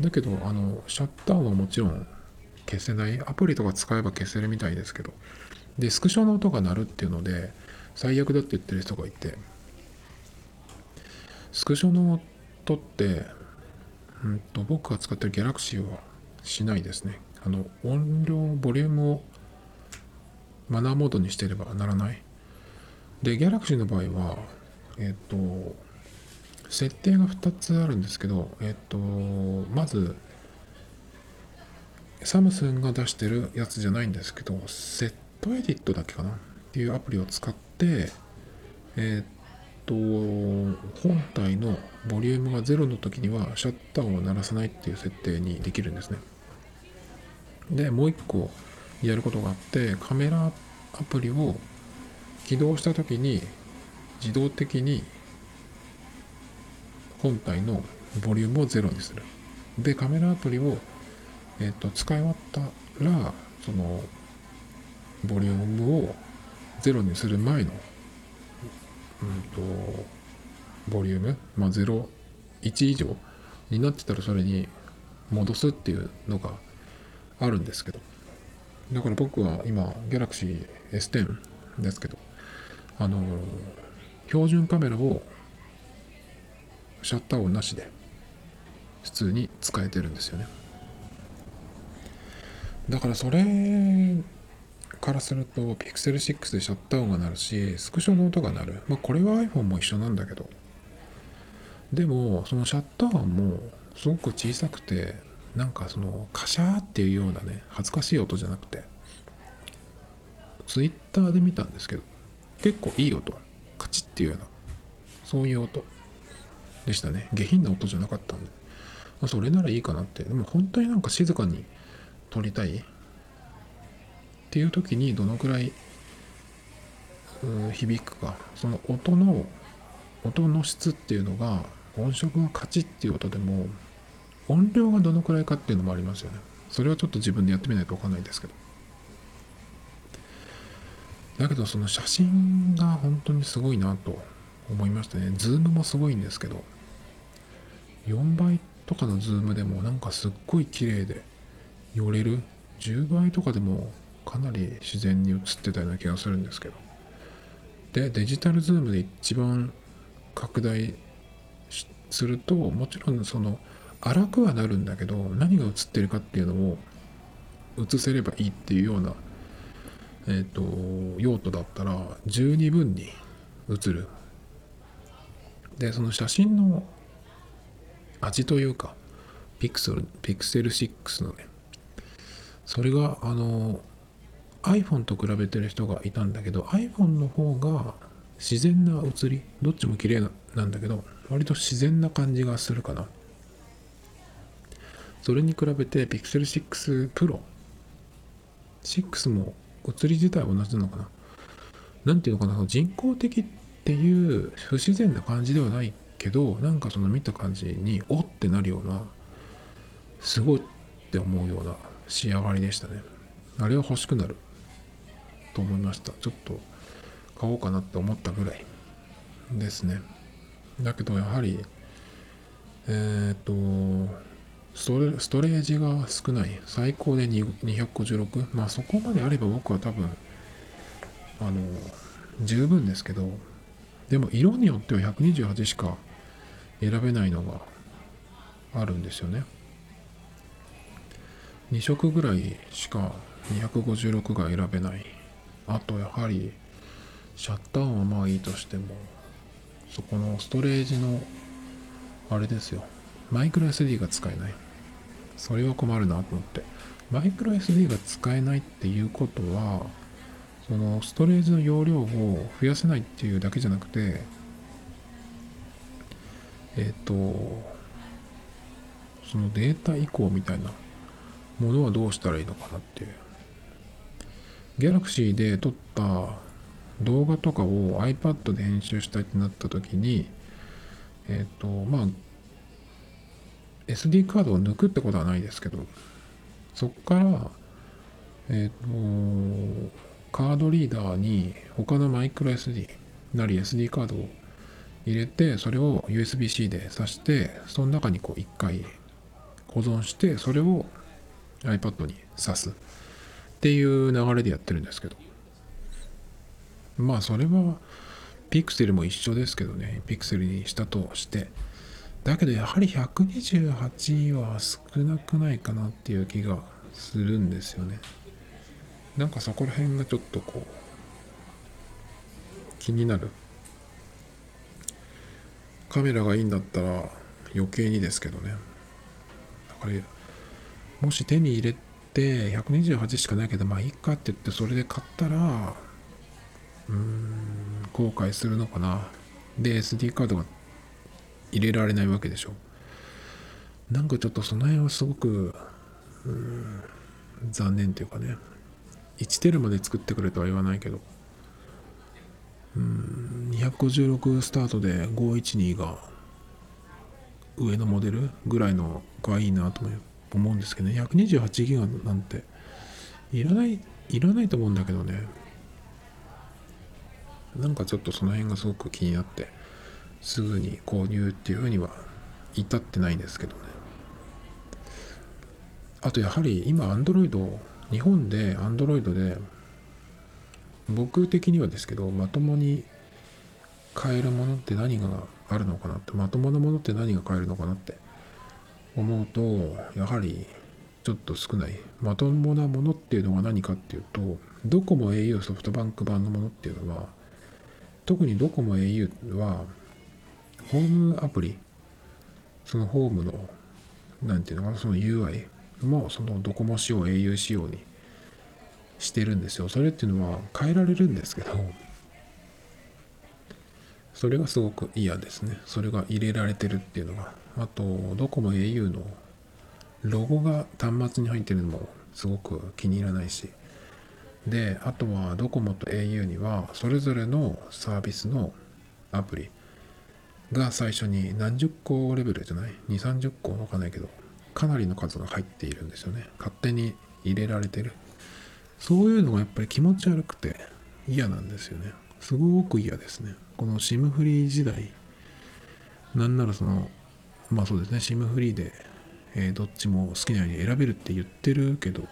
だけどあのシャッターはもちろん消せない。アプリとか使えば消せるみたいですけど。でスクショの音が鳴るっていうので最悪だって言ってる人がいて。スクショの音って、うんと、僕が使ってるギャラクシーはしないですね。あの音量ボリュームをマナーモードにしてればならない。でギャラクシーの場合はえっ、と設定が2つあるんですけどえっ、とまずサムスンが出してるやつじゃないんですけどセットエディットだけかな？っていうアプリを使ってえっ、と本体のボリュームが0の時にはシャッターを鳴らさないっていう設定にできるんですね。でもう一個やることがあってカメラアプリを起動した時に自動的に本体のボリュームを0にする。でカメラアプリを、えーと、使い終わったらそのボリュームを0にする前のうんと、ボリューム、まあ、0、1以上になってたらそれに戻すっていうのがあるんですけど、だから僕は今、Galaxy S10 ですけど、あの、標準カメラをシャッター音なしで普通に使えてるんですよね。だからそれからすると Pixel 6でシャッター音が鳴るしスクショの音が鳴る。まあこれは iPhone も一緒なんだけど。でもそのシャッター音もすごく小さくてなんかそのカシャーっていうようなね恥ずかしい音じゃなくて Twitter で見たんですけど結構いい音カチッっていうようなそういう音でしたね。下品な音じゃなかったんで、ま、それならいいかなって。でも本当になんか静かに撮りたい？っていう時にどのくらい響くか。その音の音の質っていうのが音色がカチッっていう音でも音量がどのくらいかっていうのもありますよね。それはちょっと自分でやってみないと分かんないですけど。だけどその写真が本当にすごいなと思いましたね。ズームもすごいんですけど4倍とかのズームでもなんかすっごい綺麗で寄れる10倍とかでもかなり自然に映ってたような気がするんですけど。でデジタルズームで一番拡大するともちろんその荒くはなるんだけど何が映ってるかっていうのを映せればいいっていうような、えーと、用途だったら十二分に映る。でその写真の味というかピクセルピクセル6のねそれがあの iPhone と比べてる人がいたんだけど iPhone の方が自然な写りどっちも綺麗なんだけど割と自然な感じがするかな。それに比べて Pixel 6 Pro 6も写り自体同じなのかな？なんていうのかな？人工的っていう不自然な感じではないけどなんかその見た感じにおってなるようなすごいって思うような仕上がりでしたね。あれは欲しくなる。と思いました。ちょっと買おうかなって思ったぐらい。ですね。だけどやはりえっ、とストレージが少ない。最高で256まあそこまであれば僕は多分あの十分ですけどでも色によっては128しか選べないのがあるんですよね。2色ぐらいしか256が選べない。あとやはりシャッター音はまあいいとしてもそこのストレージのあれですよ。マイクロ SD が使えない。それは困るなと思って。マイクロ SD が使えないっていうことはそのストレージの容量を増やせないっていうだけじゃなくてえっ、とそのデータ移行みたいなものはどうしたらいいのかなっていう。Galaxy で撮った動画とかを iPad で編集したいってなった時にえっ、とまあ SD カードを抜くってことはないですけどそこからえっ、とカードリーダーに他のマイクロ SD なり SD カードを入れてそれを USB-C で挿してその中にこう一回保存してそれを iPad に挿す。っていう流れでやってるんですけど。まあそれはピクセルも一緒ですけどね。ピクセルにしたとして。だけどやはり128は少なくないかなっていう気がするんですよね。なんかそこら辺がちょっとこう気になる。カメラがいいんだったら余計にですけどね。だからもし手に入れて128しかないけどまあいいかって言ってそれで買ったらうーん後悔するのかな。で SD カードが入れられないわけでしょ。なんかちょっとその辺はすごく残念というかね。1テルまで作ってくれとは言わないけど。うん256スタートで512が上のモデルぐらいのがいいなと思うんですけどね。128ギガなんていらないいらないと思うんだけどね。なんかちょっとその辺がすごく気になって。すぐに購入っていうふうには至ってないんですけどね。あとやはり今 Android 日本で Android で僕的にはですけどまともに買えるものって何があるのかなってまともなものって何が買えるのかなって思うとやはりちょっと少ない。まともなものっていうのが何かっていうとドコモ au ソフトバンク版のものっていうのは特にドコモ au はホームアプリそのホームの何ていうのかなその UI もそのドコモ仕様 au 仕様にしてるんですよ。それっていうのは変えられるんですけどそれがすごく嫌ですね。それが入れられてるっていうのが。あとドコモ au のロゴが端末に入ってるのもすごく気に入らないし。であとはドコモと au にはそれぞれのサービスのアプリ。が最初に何十個レベルじゃない？2 3 0個？わかんないけどかなりの数が入っているんですよね。勝手に入れられてる。そういうのがやっぱり気持ち悪くて嫌なんですよね。すごく嫌ですね。この SIM フリー時代なんならそのまあそうですね SIM フリーで、えー、どっちも好きなように選べるって言ってるけど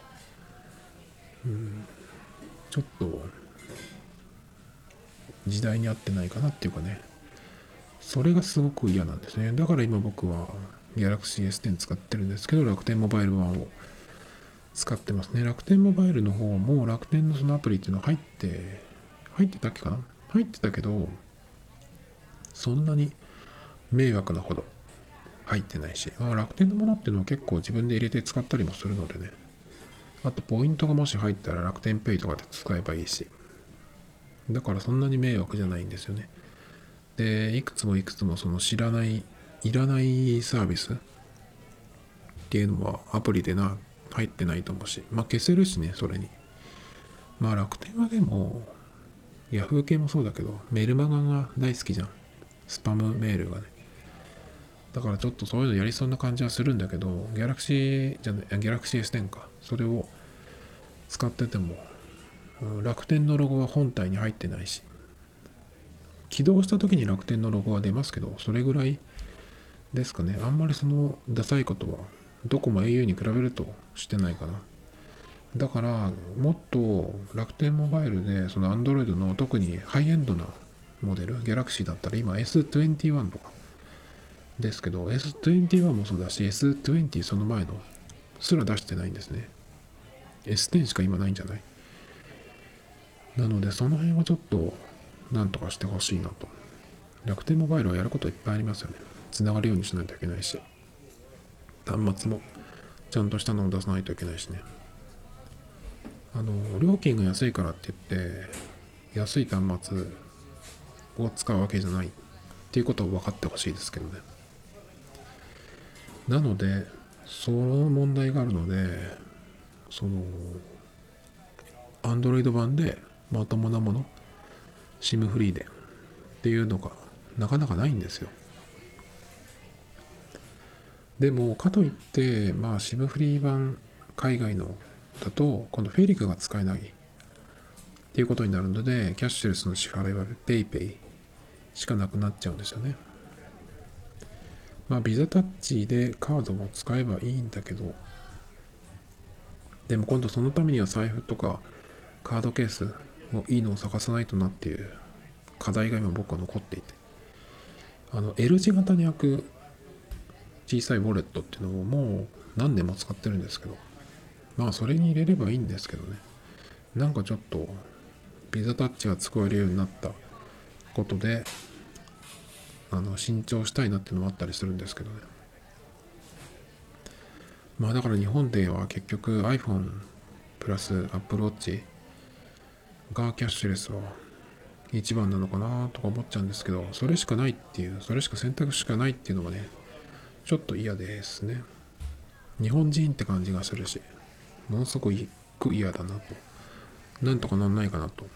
うんちょっと時代に合ってないかなっていうかね。それがすごく嫌なんですね。だから今僕は Galaxy S10 使ってるんですけど楽天モバイル版を使ってますね。楽天モバイルの方も楽天のそのアプリっていうのは入って入ってたっけかな？入ってたけどそんなに迷惑なほど入ってないし、まあ楽天のものっていうのは結構自分で入れて使ったりもするのでね。あとポイントがもし入ったら楽天ペイとかで使えばいいし。だからそんなに迷惑じゃないんですよね。でいくつもいくつもその知らないいらないサービスっていうのはアプリでな入ってないと思うしまあ消せるしねそれに。まあ楽天はでも Yahoo 系もそうだけどメルマガが大好きじゃん。スパムメールがね。だからちょっとそういうのやりそうな感じはするんだけど Galaxy じゃない Galaxy S10 か。それを使ってても楽天のロゴは本体に入ってないし。起動した時に楽天のロゴは出ますけどそれぐらいですかね。あんまりそのダサいことはどこも au に比べるとしてないかな。だからもっと楽天モバイルでその Android の特にハイエンドなモデル Galaxy だったら今 S21 とか。ですけど S21 もそうだし S20 その前のすら出してないんですね。S10 しか今ないんじゃない？なのでその辺はちょっとなんとかしてほしいなと。楽天モバイルはやることいっぱいありますよね。つながるようにしないといけないし。端末もちゃんとしたのを出さないといけないしね。あの料金が安いからって言って安い端末を使うわけじゃないっていうことを分かってほしいですけどね。なのでその問題があるのでその Android 版でまともなもの SIM フリーでっていうのがなかなかないんですよ。でもかといってまあ SIM フリー版海外のだと今度フェリカが使えないっていうことになるのでキャッシュレスの支払いは PayPay しかなくなっちゃうんですよね。まあビザタッチでカードも使えばいいんだけどでも今度そのためには財布とかカードケースもういいのを探さないとなっていう課題が今僕は残っていて。あの L 字型に開く小さいウォレットっていうのをもう何年も使ってるんですけど。まあそれに入れればいいんですけどね。なんかちょっとビザタッチが使えるようになったことであの新調したいなっていうのもあったりするんですけどね。まあだから日本では結局 iPhone プラス Apple Watch がキャッシュレスは一番なのかなとか思っちゃうんですけどそれしかないっていうそれしか選択しかないっていうのがねちょっと嫌ですね。日本人って感じがするしものすごく嫌だなと。なんとかなんないかなと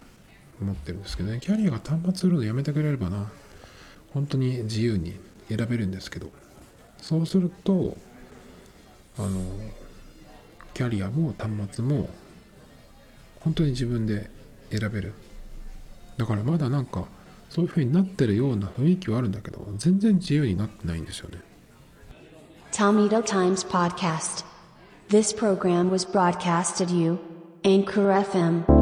思ってるんですけどね。キャリアが端末売るのやめてくれればな。本当に自由に選べるんですけど。そうするとあのキャリアも端末も本当に自分で選べるだからまだなんかそういう風になってるような雰囲気はあるんだけど全然自由になってないんですよね Tomito Times Podcast. This program was broadcasted you, Anchor FM.